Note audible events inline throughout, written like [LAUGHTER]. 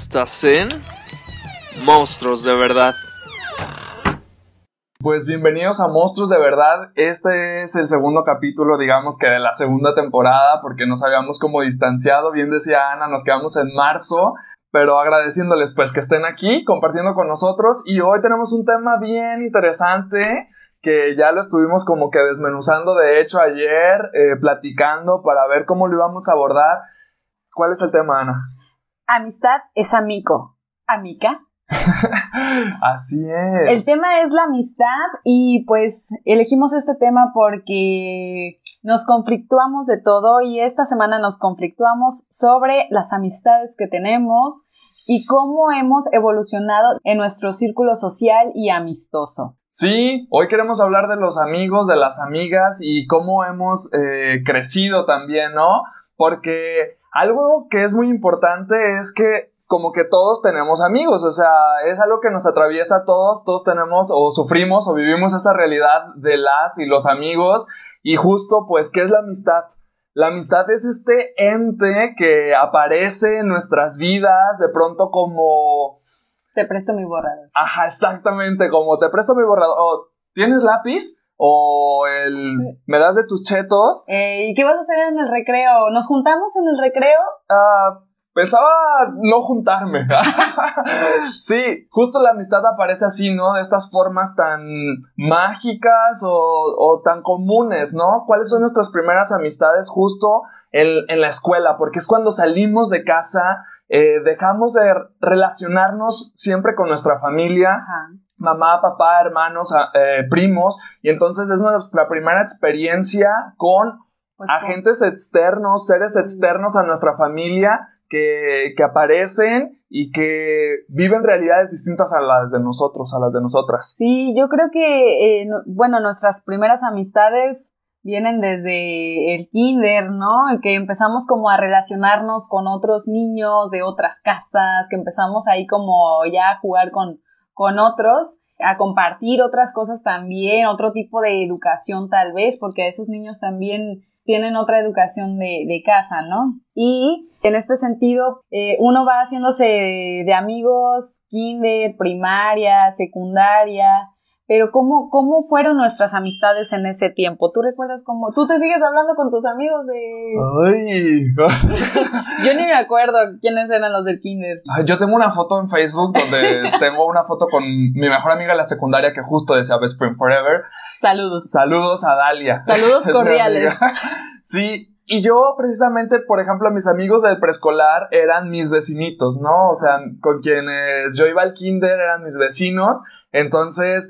Estás en Monstruos de Verdad. Pues bienvenidos a Monstruos de Verdad. Este es el segundo capítulo, digamos que de la segunda temporada, porque nos habíamos como distanciado. Bien decía Ana, nos quedamos en marzo, pero agradeciéndoles pues que estén aquí compartiendo con nosotros. Y hoy tenemos un tema bien interesante que ya lo estuvimos como que desmenuzando, de hecho, ayer, eh, platicando para ver cómo lo íbamos a abordar. ¿Cuál es el tema, Ana? Amistad es amigo. Amica. [LAUGHS] Así es. El tema es la amistad y pues elegimos este tema porque nos conflictuamos de todo y esta semana nos conflictuamos sobre las amistades que tenemos y cómo hemos evolucionado en nuestro círculo social y amistoso. Sí, hoy queremos hablar de los amigos, de las amigas y cómo hemos eh, crecido también, ¿no? Porque algo que es muy importante es que como que todos tenemos amigos, o sea, es algo que nos atraviesa a todos, todos tenemos o sufrimos o vivimos esa realidad de las y los amigos y justo pues, ¿qué es la amistad? La amistad es este ente que aparece en nuestras vidas de pronto como... Te presto mi borrador. Ajá, exactamente, como te presto mi borrador. ¿Tienes lápiz? O el me das de tus chetos. ¿Y qué vas a hacer en el recreo? ¿Nos juntamos en el recreo? Ah, pensaba no juntarme. [LAUGHS] sí, justo la amistad aparece así, ¿no? De estas formas tan mágicas o, tan comunes, ¿no? ¿Cuáles son nuestras primeras amistades justo en, en la escuela? Porque es cuando salimos de casa, eh, dejamos de relacionarnos siempre con nuestra familia. Ajá mamá, papá, hermanos, eh, primos, y entonces es nuestra primera experiencia con pues agentes externos, seres externos a nuestra familia que, que, aparecen y que viven realidades distintas a las de nosotros, a las de nosotras. Sí, yo creo que, eh, bueno, nuestras primeras amistades vienen desde el kinder, ¿no? Que empezamos como a relacionarnos con otros niños de otras casas, que empezamos ahí como ya a jugar con, con otros, a compartir otras cosas también, otro tipo de educación tal vez, porque esos niños también tienen otra educación de, de casa, ¿no? Y en este sentido, eh, uno va haciéndose de amigos, kinder, primaria, secundaria, pero ¿cómo, ¿cómo fueron nuestras amistades en ese tiempo? ¿Tú recuerdas cómo? ¿Tú te sigues hablando con tus amigos de...? ¡Ay! [LAUGHS] yo ni me acuerdo quiénes eran los del kinder. yo tengo una foto en Facebook donde [LAUGHS] tengo una foto con mi mejor amiga de la secundaria que justo decía Best Spring Forever. Saludos. Saludos a Dalia. Saludos [LAUGHS] cordiales. sí, y yo precisamente, por ejemplo, mis amigos del preescolar eran mis vecinitos, ¿no? O sea, con quienes yo iba al kinder eran mis vecinos. Entonces,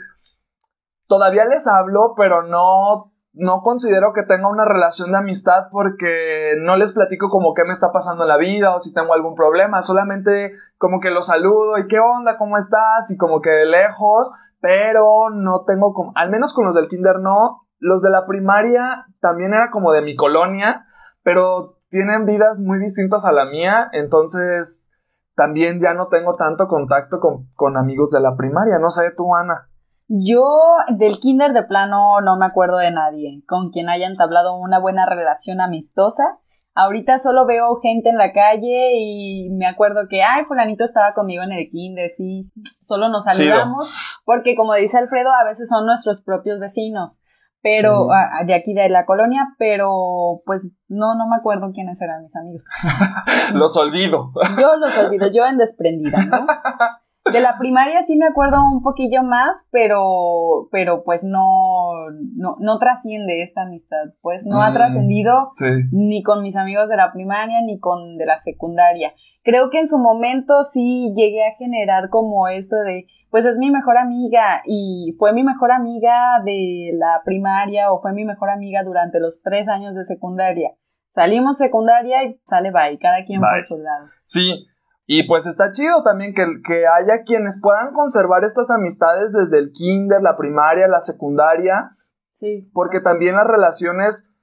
todavía les hablo, pero no, no considero que tenga una relación de amistad porque no les platico como qué me está pasando en la vida o si tengo algún problema, solamente como que los saludo y qué onda, cómo estás y como que de lejos, pero no tengo como, al menos con los del kinder no, los de la primaria también era como de mi colonia, pero tienen vidas muy distintas a la mía, entonces también ya no tengo tanto contacto con, con amigos de la primaria, no sé tú, Ana. Yo del kinder de plano no me acuerdo de nadie con quien haya entablado una buena relación amistosa. Ahorita solo veo gente en la calle y me acuerdo que, ay, fulanito estaba conmigo en el kinder, sí, solo nos saludamos, porque como dice Alfredo, a veces son nuestros propios vecinos, pero de aquí de la colonia, pero pues no, no me acuerdo quiénes eran mis amigos. [LAUGHS] los olvido. Yo los olvido, yo en desprendida, ¿no? [LAUGHS] De la primaria sí me acuerdo un poquillo más, pero, pero pues no, no, no trasciende esta amistad. Pues no ha mm, trascendido ni con mis amigos de la primaria ni con de la secundaria. Creo que en su momento sí llegué a generar como esto de, pues es mi mejor amiga y fue mi mejor amiga de la primaria o fue mi mejor amiga durante los tres años de secundaria. Salimos secundaria y sale bye, cada quien por su lado. Sí, y pues está chido también que, que haya quienes puedan conservar estas amistades desde el kinder, la primaria, la secundaria. Sí. Porque también las relaciones,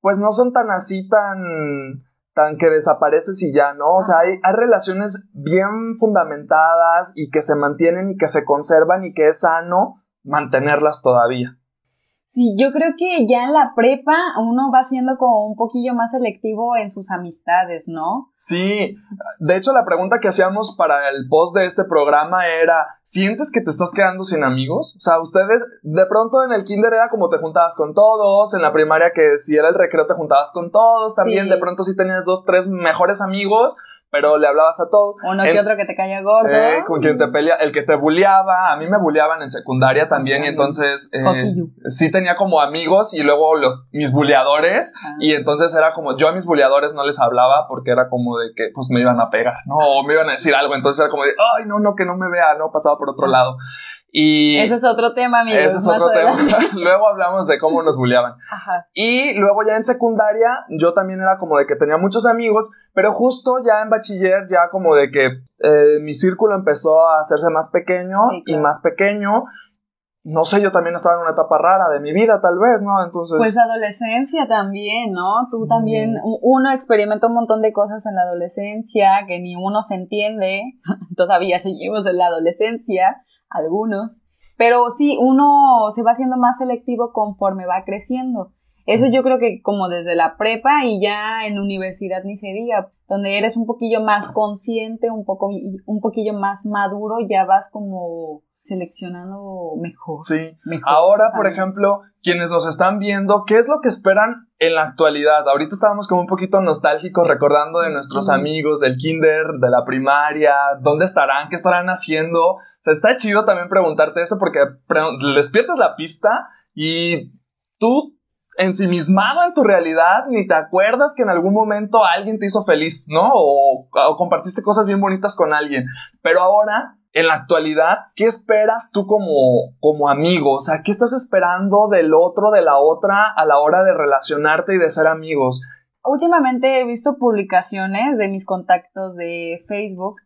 pues no son tan así, tan, tan que desapareces y ya, ¿no? O sea, hay, hay relaciones bien fundamentadas y que se mantienen y que se conservan y que es sano mantenerlas todavía. Sí, yo creo que ya en la prepa uno va siendo como un poquillo más selectivo en sus amistades, ¿no? Sí, de hecho la pregunta que hacíamos para el post de este programa era, ¿sientes que te estás quedando sin amigos? O sea, ustedes de pronto en el kinder era como te juntabas con todos, en la primaria que si era el recreo te juntabas con todos, también Sí. de pronto sí tenías dos, tres mejores amigos, pero le hablabas a todos. Uno que otro que te caiga gordo. Eh, con quien te pelea, el que te bulleaba, a mí me bulleaban en secundaria también y entonces eh, sí tenía como amigos y luego los mis bulleadores Ah. y entonces era como yo a mis bulleadores no les hablaba porque era como de que pues me iban a pegar, no, o me iban a decir algo, entonces era como de, ay, no, no, que no me vea, no, pasaba por otro lado. Y Ese es otro tema, amigos. ese es otro tema. [LAUGHS] luego hablamos de cómo nos bulleaban. Ajá. Y luego ya en secundaria, yo también era como de que tenía muchos amigos, pero justo ya en bachiller, ya como de que eh, mi círculo empezó a hacerse más pequeño Sí, y claro. más pequeño. No sé, yo también estaba en una etapa rara de mi vida, tal vez, ¿no? Entonces, Pues adolescencia también, ¿no? Tú también, Mm. uno experimenta un montón de cosas en la adolescencia que ni uno se entiende. [LAUGHS] Todavía seguimos en la adolescencia, algunos. Pero sí, uno se va haciendo más selectivo conforme va creciendo. Eso yo creo que como desde la prepa y ya en universidad ni se diga, donde eres un poquillo más consciente, un poco un poquillo más maduro, ya vas como seleccionando mejor. sí. mejor, Ahora, por ejemplo, quienes nos están viendo, ¿qué es lo que esperan en la actualidad? Ahorita estábamos como un poquito nostálgicos recordando de nuestros amigos del kinder, de la primaria, dónde estarán, qué estarán haciendo. Sea, está chido también preguntarte eso porque les pierdes la pista y tú ensimismado en tu realidad ni te acuerdas que en algún momento alguien te hizo feliz, ¿no? O, o compartiste cosas bien bonitas con alguien. Pero ahora, en la actualidad, ¿qué esperas tú como, como amigo? O sea, ¿qué estás esperando del otro, de la otra, a la hora de relacionarte y de ser amigos? Últimamente he visto publicaciones de mis contactos de Facebook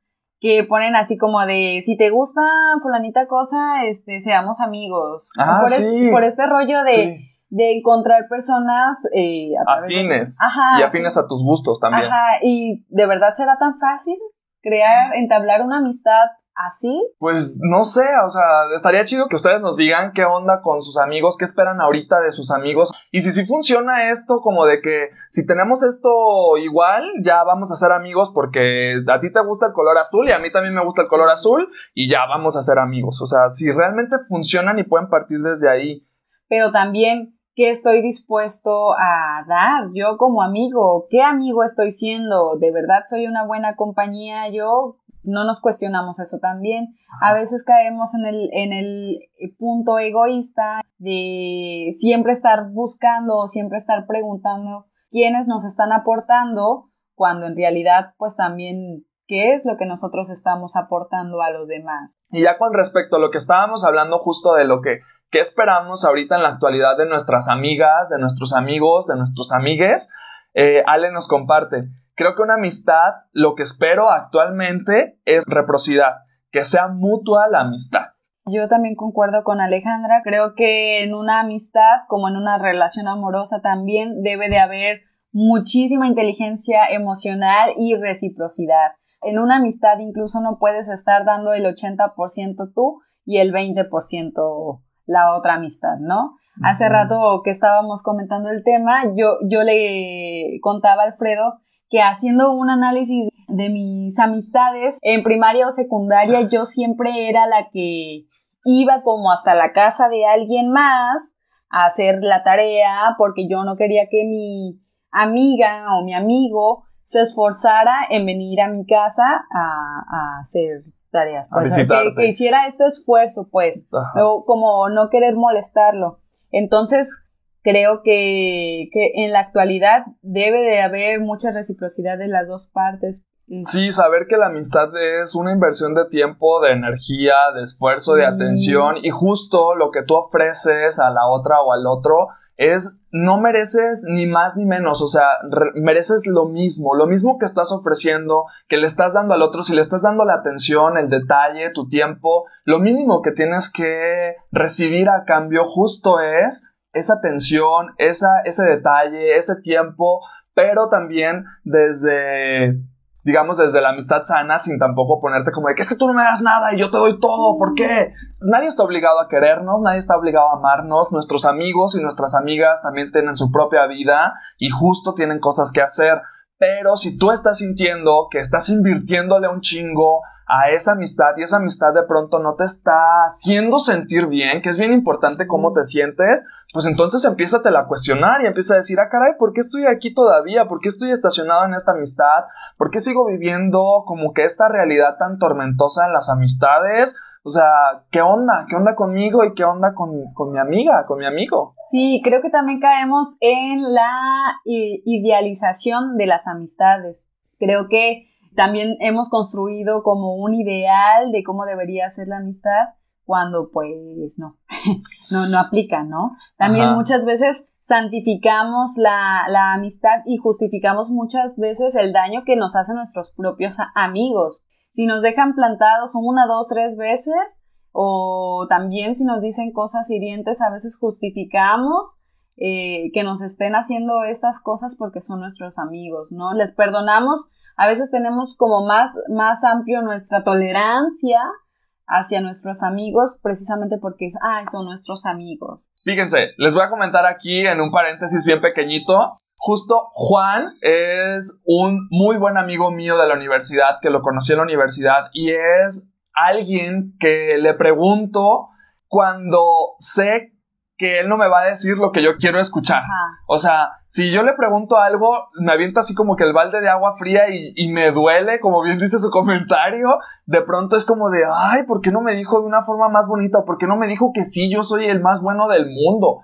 que ponen así como de si te gusta fulanita cosa, este, seamos amigos. Ah, por, es- sí. por este rollo de, Sí, de encontrar personas eh, a través de- afines. Ajá. Y afines a tus gustos también. Ajá, y de verdad será tan fácil crear, entablar una amistad así. Pues no sé, o sea, estaría chido que ustedes nos digan qué onda con sus amigos, qué esperan ahorita de sus amigos. Y si sí funciona esto, como de que si tenemos esto igual, ya vamos a ser amigos porque a ti te gusta el color azul y a mí también me gusta el color azul y ya vamos a ser amigos. O sea, si realmente funcionan y pueden partir desde ahí. pero también qué estoy dispuesto a dar yo como amigo, qué amigo estoy siendo, de verdad soy una buena compañía, yo no nos cuestionamos eso también. A veces caemos en el, en el punto egoísta de siempre estar buscando o siempre estar preguntando quiénes nos están aportando, cuando en realidad pues también qué es lo que nosotros estamos aportando a los demás. Y ya con respecto a lo que estábamos hablando justo de lo que, que esperamos ahorita en la actualidad de nuestras amigas, de nuestros amigos, de nuestros amigues, eh, Ale nos comparte. Creo que una amistad, lo que espero actualmente es reciprocidad, que sea mutua la amistad. Yo también concuerdo con Alejandra. Creo que en una amistad, como en una relación amorosa también, debe de haber muchísima inteligencia emocional y reciprocidad. En una amistad incluso no puedes estar dando el 80% tú y el 20% la otra amistad, ¿no? Hace rato que estábamos comentando el tema, yo, yo le contaba a Alfredo que haciendo un análisis de mis amistades en primaria o secundaria, yo siempre era la que iba como hasta la casa de alguien más a hacer la tarea porque yo no quería que mi amiga o mi amigo se esforzara en venir a mi casa a, a hacer tareas. A Pues, visitarte. que, que hiciera este esfuerzo, pues, Ajá. o como no querer molestarlo. Entonces, creo que, que en la actualidad debe de haber mucha reciprocidad de las dos partes. Sí, saber que la amistad es una inversión de tiempo, de energía, de esfuerzo, de Mm. atención y justo lo que tú ofreces a la otra o al otro es no mereces ni más ni menos, o sea, re- mereces lo mismo, lo mismo que estás ofreciendo, que le estás dando al otro, si le estás dando la atención, el detalle, tu tiempo, lo mínimo que tienes que recibir a cambio justo es esa atención, esa, ese detalle, ese tiempo, pero también desde digamos, desde la amistad sana, sin tampoco ponerte como de que es que tú no me das nada y yo te doy todo, ¿por qué? Nadie está obligado a querernos, nadie está obligado a amarnos, nuestros amigos y nuestras amigas también tienen su propia vida y justo tienen cosas que hacer. Pero si tú estás sintiendo que estás invirtiéndole un chingo a esa amistad y esa amistad de pronto no te está haciendo sentir bien, que es bien importante cómo te sientes, pues entonces empieza a cuestionar y empieza a decir, ah, caray, ¿por qué estoy aquí todavía? ¿Por qué estoy estacionado en esta amistad? ¿Por qué sigo viviendo como que esta realidad tan tormentosa en las amistades? O sea, ¿qué onda? ¿Qué onda conmigo y qué onda con, mi amiga, con mi amigo? Sí, creo que también caemos en la idealización de las amistades. Creo que también hemos construido como un ideal de cómo debería ser la amistad cuando pues no, [LAUGHS] no, no aplica, ¿no? También muchas veces santificamos la, la amistad y justificamos muchas veces el daño que nos hacen nuestros propios amigos. Si nos dejan plantados una, dos, tres veces, o también si nos dicen cosas hirientes, a veces justificamos eh, que nos estén haciendo estas cosas porque son nuestros amigos, ¿no? Les perdonamos a veces tenemos como más, más amplio nuestra tolerancia hacia nuestros amigos precisamente porque ah, son nuestros amigos. Fíjense, les voy a comentar aquí en un paréntesis bien pequeñito. Justo Juan es un muy buen amigo mío de la universidad, que lo conocí en la universidad y es alguien que le pregunto cuando sé que él no me va a decir lo que yo quiero escuchar. O sea, si yo le pregunto algo, me avienta así como que el balde de agua fría y, me duele, como bien dice su comentario, de pronto es como de, ay, ¿por qué no me dijo de una forma más bonita? ¿Por qué no me dijo que sí, yo soy el más bueno del mundo?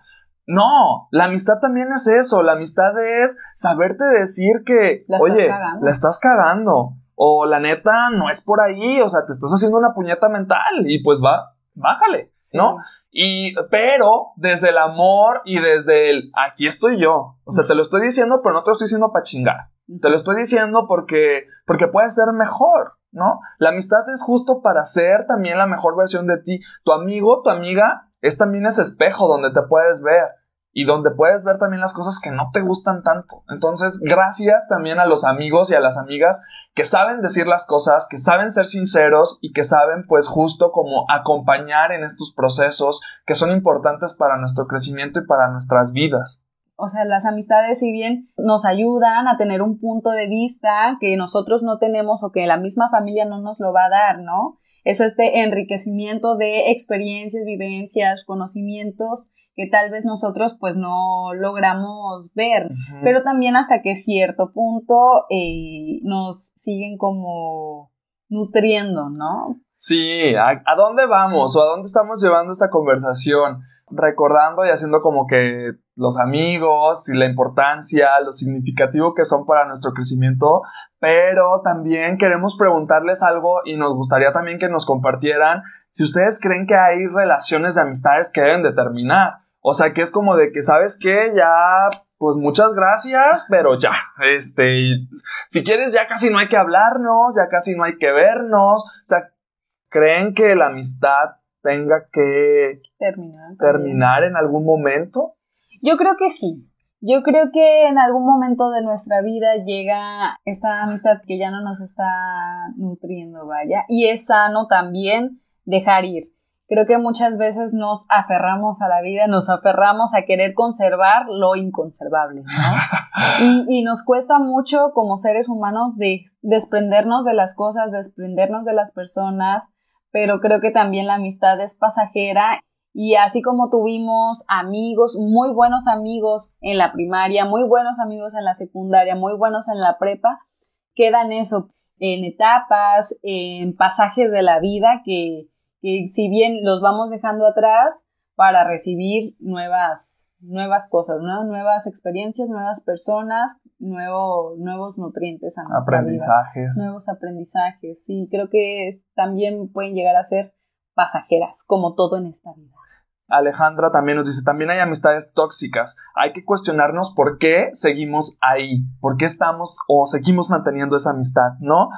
No, la amistad también es eso, la amistad es saberte decir que, oye, la estás cagando, o la neta no es por ahí, o sea, te estás haciendo una puñeta mental y pues va, bájale, ¿no? Y, pero desde el amor y desde el aquí estoy yo. O sea, te lo estoy diciendo, pero no te lo estoy diciendo para chingar. Te lo estoy diciendo porque, porque puede ser mejor, ¿no? La amistad es justo para ser también la mejor versión de ti. Tu amigo, tu amiga, es también ese espejo donde te puedes ver y donde puedes ver también las cosas que no te gustan tanto. Entonces, gracias también a los amigos y a las amigas que saben decir las cosas, que saben ser sinceros y que saben pues justo como acompañar en estos procesos que son importantes para nuestro crecimiento y para nuestras vidas. O sea, las amistades, si bien nos ayudan a tener un punto de vista que nosotros no tenemos o que la misma familia no nos lo va a dar, ¿no? Es este enriquecimiento de experiencias, vivencias, conocimientos que tal vez nosotros pues no logramos ver, pero también hasta que cierto punto eh, nos siguen como nutriendo, ¿no? Sí, ¿a, ¿a, dónde vamos o a dónde estamos llevando esta conversación? Recordando y haciendo como que los amigos y la importancia, lo significativo que son para nuestro crecimiento, pero también queremos preguntarles algo y nos gustaría también que nos compartieran si ustedes creen que hay relaciones de amistades que deben de terminar o sea, que es como de que, ¿sabes qué? Ya, pues muchas gracias, pero ya, este, si quieres ya casi no hay que hablarnos, ya casi no hay que vernos. O sea, ¿creen que la amistad tenga que terminar, terminar en algún momento? Yo creo que sí. Yo creo que en algún momento de nuestra vida llega esta amistad que ya no nos está nutriendo, vaya, y es sano también dejar ir creo que muchas veces nos aferramos a la vida, nos aferramos a querer conservar lo inconservable, ¿no? [LAUGHS] Y, nos cuesta mucho como seres humanos de desprendernos de las cosas, desprendernos de las personas, pero creo que también la amistad es pasajera y así como tuvimos amigos, muy buenos amigos en la primaria, muy buenos amigos en la secundaria, muy buenos en la prepa, quedan eso en etapas, en pasajes de la vida que, que si bien los vamos dejando atrás para recibir nuevas, nuevas cosas, nuevas experiencias, nuevas personas, nuevo, nuevos nutrientes a aprendizajes. nuevos aprendizajes. Sí, creo que también pueden llegar a ser pasajeras, como todo en esta vida. Alejandra también nos dice, también hay amistades tóxicas. Hay que cuestionarnos por qué seguimos ahí, por qué estamos o seguimos manteniendo esa amistad, ¿no?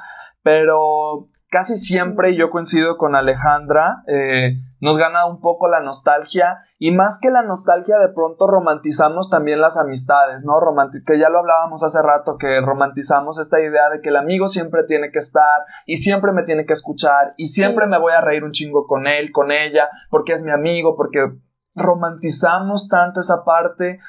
Pero casi siempre, y yo coincido con Alejandra, eh, nos gana un poco la nostalgia y más que la nostalgia de pronto romantizamos también las amistades, ¿no? que ya lo hablábamos hace rato, que romantizamos esta idea de que el amigo siempre tiene que estar y siempre me tiene que escuchar y siempre me voy a reír un chingo con él, con ella, porque es mi amigo, porque romantizamos tanto esa parte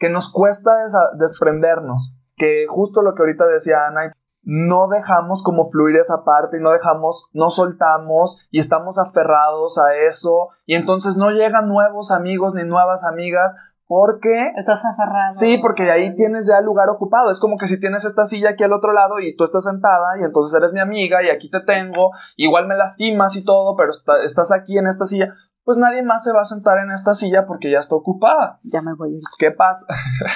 que nos cuesta desprendernos, que justo lo que ahorita decía Ana, no dejamos como fluir esa parte y no dejamos, no soltamos y estamos aferrados a eso y entonces no llegan nuevos amigos ni nuevas amigas porque... Estás aferrado. Sí, porque de ahí tienes ya el lugar ocupado. Es como que si tienes esta silla aquí al otro lado y tú estás sentada y entonces eres mi amiga y aquí te tengo, igual me lastimas y todo, pero estás aquí en esta silla, pues nadie más se va a sentar en esta silla porque ya está ocupada. Ya me voy. ¿Qué pasa?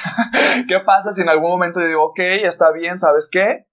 [LAUGHS] ¿Qué pasa si en algún momento yo digo, ok, está bien, ¿sabes qué?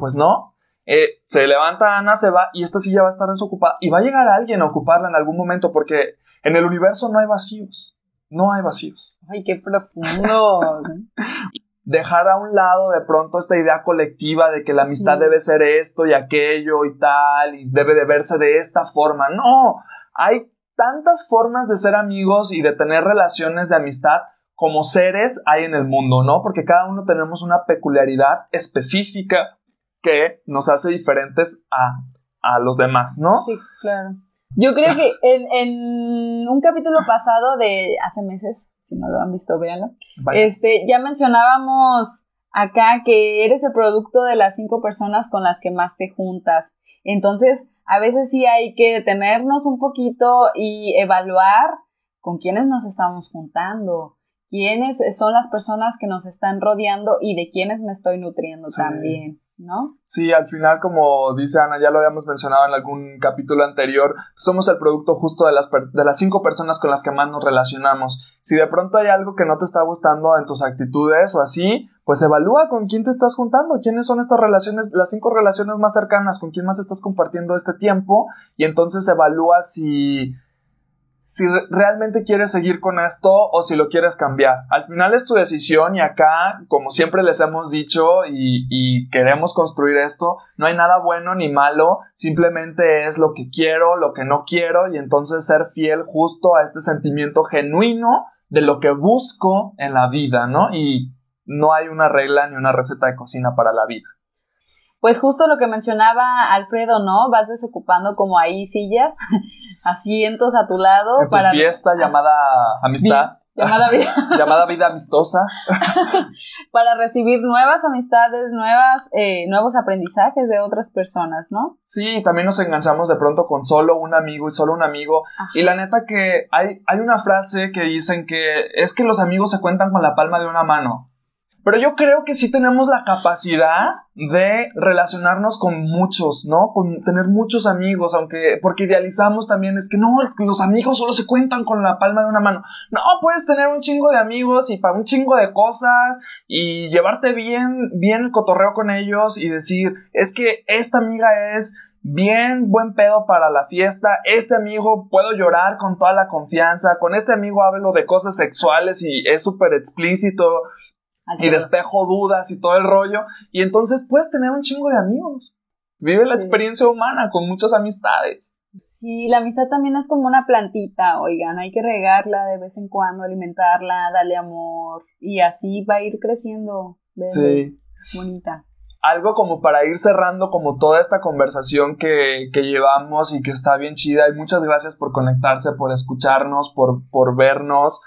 Pues no. Eh, se levanta Ana, se va y esta silla va a estar desocupada y va a llegar alguien a ocuparla en algún momento porque en el universo no hay vacíos. No hay vacíos. Ay, qué profundo. [LAUGHS] Dejar a un lado de pronto esta idea colectiva de que la amistad debe ser esto y aquello y tal y debe de verse de esta forma. No, hay tantas formas de ser amigos y de tener relaciones de amistad como seres hay en el mundo, ¿no? Porque cada uno tenemos una peculiaridad específica que nos hace diferentes a, los demás, ¿no? Sí, claro. Yo creo que [LAUGHS] en, un capítulo pasado de hace meses, si no lo han visto, véanlo, este, ya mencionábamos acá que eres el producto de las cinco personas con las que más te juntas. Entonces, a veces sí hay que detenernos un poquito y evaluar con quiénes nos estamos juntando, quiénes son las personas que nos están rodeando y de quiénes me estoy nutriendo también. ¿No? Sí, al final, como dice Ana, ya lo habíamos mencionado en algún capítulo anterior, somos el producto justo de las, de las cinco personas con las que más nos relacionamos. Si de pronto hay algo que no te está gustando en tus actitudes o así, pues evalúa con quién te estás juntando, quiénes son estas relaciones, las cinco relaciones más cercanas, con quién más estás compartiendo este tiempo, y entonces evalúa si si realmente quieres seguir con esto o si lo quieres cambiar. Al final es tu decisión y acá, como siempre les hemos dicho y, queremos construir esto, no hay nada bueno ni malo, simplemente es lo que quiero, lo que no quiero y entonces ser fiel justo a este sentimiento genuino de lo que busco en la vida, ¿no? Y no hay una regla ni una receta de cocina para la vida pues justo lo que mencionaba Alfredo, ¿no? Vas desocupando como ahí sillas, [LAUGHS] asientos a tu lado. En para fiesta llamada amistad. Llamada vida. [LAUGHS] llamada vida amistosa. [LAUGHS] para recibir nuevas amistades, nuevas, eh, nuevos aprendizajes de otras personas, ¿no? Sí, también nos enganchamos de pronto con solo un amigo y solo un amigo. Y la neta que hay, hay una frase que dicen que es que los amigos se cuentan con la palma de una mano. Pero yo creo que sí tenemos la capacidad de relacionarnos con muchos, ¿no? Con tener muchos amigos, aunque porque idealizamos también es que no, los amigos solo se cuentan con la palma de una mano. No, puedes tener un chingo de amigos y para un chingo de cosas y llevarte bien, bien el cotorreo con ellos y decir, es que esta amiga es bien buen pedo para la fiesta. Este amigo puedo llorar con toda la confianza. Con este amigo hablo de cosas sexuales y es súper explícito y despejo dudas y todo el rollo. Y entonces puedes tener un chingo de amigos. Vive la experiencia humana con muchas amistades. Sí, la amistad también es como una plantita, oigan, hay que regarla de vez en cuando, alimentarla, darle amor y así va a ir creciendo. sí. Bonita. Algo como para ir cerrando como toda esta conversación que, que, llevamos y que está bien chida y muchas gracias por conectarse, por escucharnos, por, por vernos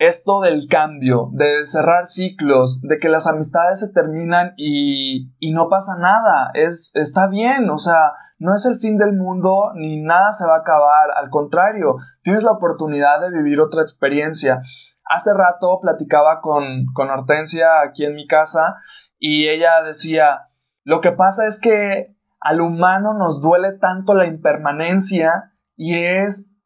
esto del cambio, de cerrar ciclos, de que las amistades se terminan y, y no pasa nada, es, está bien, o sea, no es el fin del mundo ni nada se va a acabar, al contrario, tienes la oportunidad de vivir otra experiencia. Hace rato platicaba con, con Hortensia aquí en mi casa y ella decía, lo que pasa es que al humano nos duele tanto la impermanencia y es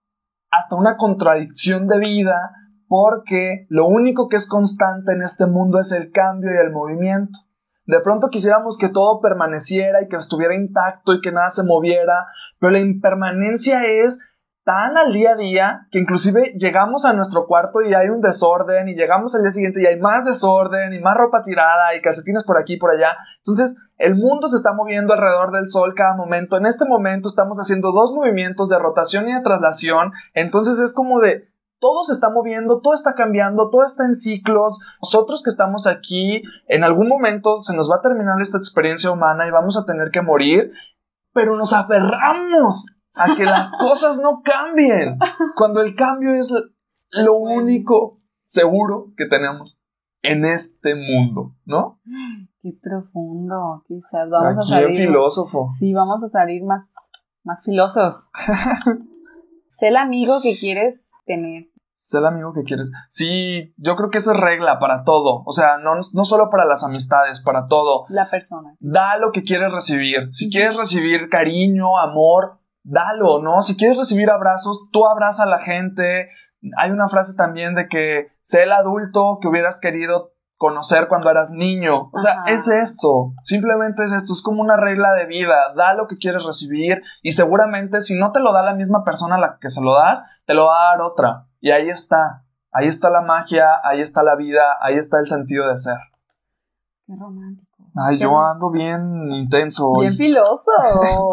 hasta una contradicción de vida porque lo único que es constante en este mundo es el cambio y el movimiento. De pronto quisiéramos que todo permaneciera y que estuviera intacto y que nada se moviera, pero la impermanencia es tan al día a día que inclusive llegamos a nuestro cuarto y hay un desorden y llegamos al día siguiente y hay más desorden y más ropa tirada y calcetines por aquí y por allá. Entonces, el mundo se está moviendo alrededor del sol cada momento. En este momento estamos haciendo dos movimientos de rotación y de traslación. Entonces es como de, todo se está moviendo, todo está cambiando, todo está en ciclos. Nosotros que estamos aquí, en algún momento se nos va a terminar esta experiencia humana y vamos a tener que morir, pero nos aferramos a que las [LAUGHS] cosas no cambien, cuando el cambio es lo único seguro que tenemos en este mundo, ¿no? Qué profundo, quizás vamos Aquí a salir. filósofo. Sí, vamos a salir más, más filosos. [LAUGHS] sé el amigo que quieres tener. Sé el amigo que quieres. Sí, yo creo que esa es regla para todo. O sea, no, no solo para las amistades, para todo. La persona. Da lo que quieres recibir. Si quieres recibir cariño, amor, dalo, ¿no? Si quieres recibir abrazos, tú abraza a la gente. Hay una frase también de que sé el adulto que hubieras querido conocer cuando eras niño. O sea, Ajá. es esto. Simplemente es esto. Es como una regla de vida. Da lo que quieres recibir y seguramente si no te lo da la misma persona a la que se lo das, te lo va a dar otra. Y ahí está. Ahí está la magia, ahí está la vida, ahí está el sentido de ser. Qué romántico. Ay, Qué yo ando bien intenso hoy. Bien filoso. [LAUGHS]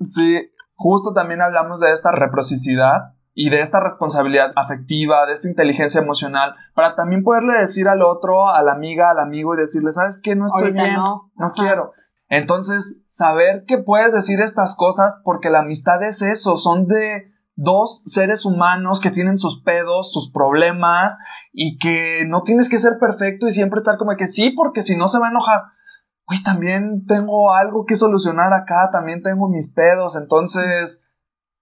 Sí, justo también hablamos de esta reciprocidad y de esta responsabilidad afectiva, de esta inteligencia emocional, para también poderle decir al otro, a la amiga, al amigo y decirle, ¿sabes qué? No estoy Ahorita bien, no. no quiero. Entonces, saber que puedes decir estas cosas porque la amistad es eso, son de dos seres humanos que tienen sus pedos, sus problemas y que no tienes que ser perfecto y siempre estar como que sí, porque si no se va a enojar. Uy, también tengo algo que solucionar acá, también tengo mis pedos, entonces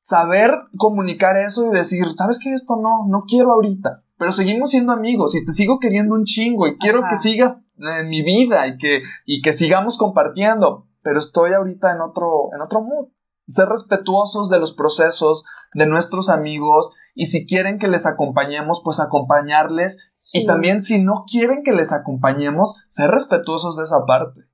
saber comunicar eso y decir, ¿sabes qué? Esto no, no quiero ahorita, pero seguimos siendo amigos y te sigo queriendo un chingo y quiero Ajá. que sigas en mi vida y que, y que sigamos compartiendo, pero estoy ahorita en otro, en otro mood. Ser respetuosos de los procesos de nuestros amigos y si quieren que les acompañemos, pues acompañarles y también si no quieren que les acompañemos, ser respetuosos de esa parte.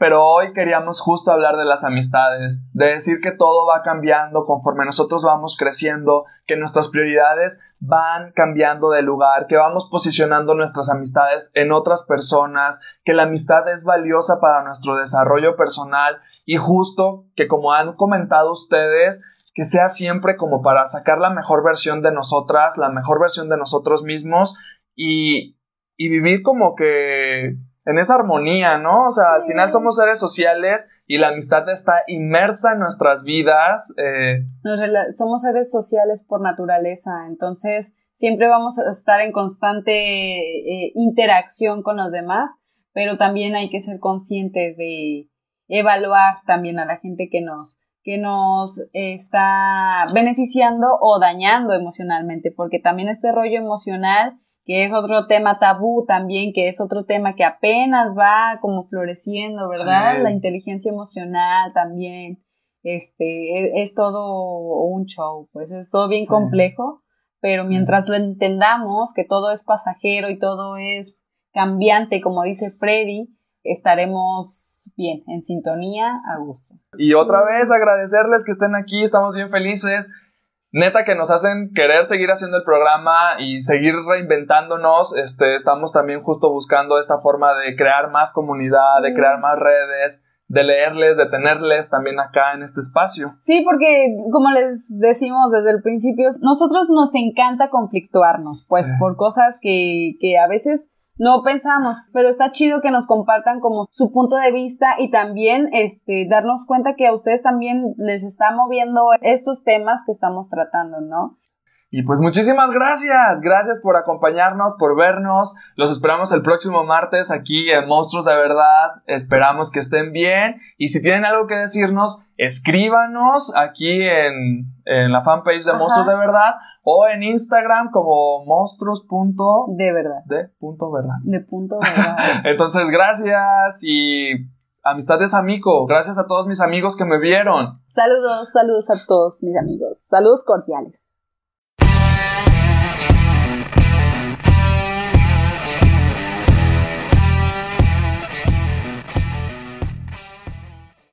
Pero hoy queríamos justo hablar de las amistades, de decir que todo va cambiando conforme nosotros vamos creciendo, que nuestras prioridades van cambiando de lugar, que vamos posicionando nuestras amistades en otras personas, que la amistad es valiosa para nuestro desarrollo personal. Y justo que como han comentado ustedes, que sea siempre como para sacar la mejor versión de nosotras, la mejor versión de nosotros mismos y, y vivir como que en esa armonía, ¿no? O sea, al final somos seres sociales y la amistad está inmersa en nuestras vidas. eh, Nos somos seres sociales por naturaleza, entonces siempre vamos a estar en constante eh, interacción con los demás, pero también hay que ser conscientes de evaluar también a la gente que nos que nos está beneficiando o dañando emocionalmente, porque también este rollo emocional, que es otro tema tabú también, que es otro tema que apenas va como floreciendo, ¿verdad? Sí. La inteligencia emocional también este, es, es todo un show, pues es todo bien Sí. complejo, pero Sí. mientras lo entendamos, que todo es pasajero y todo es cambiante, como dice Freddy, estaremos bien, en sintonía, a gusto. Y otra vez agradecerles que estén aquí, estamos bien felices. Neta que nos hacen querer seguir haciendo el programa y seguir reinventándonos. Este, estamos también justo buscando esta forma de crear más comunidad, de crear más redes, de leerles, de tenerles también acá en este espacio. Sí, porque como les decimos desde el principio, nosotros nos encanta conflictuarnos, pues Sí. por cosas que, que a veces no pensamos, pero está chido que nos compartan como su punto de vista y también este darnos cuenta que a ustedes también les está moviendo estos temas que estamos tratando, ¿no? Y pues muchísimas gracias, gracias por acompañarnos, por vernos. Los esperamos el próximo martes aquí en Monstruos de Verdad. Esperamos que estén bien. Y si tienen algo que decirnos, escríbanos aquí en, en la fanpage de Ajá. Monstruos de Verdad o en Instagram como monstruos.de.verdad. De verdad, de punto de verdad. [LAUGHS] Entonces, gracias y amistades amigo. Gracias a todos mis amigos que me vieron. saludos, saludos a todos mis amigos. Saludos cordiales. Yeah.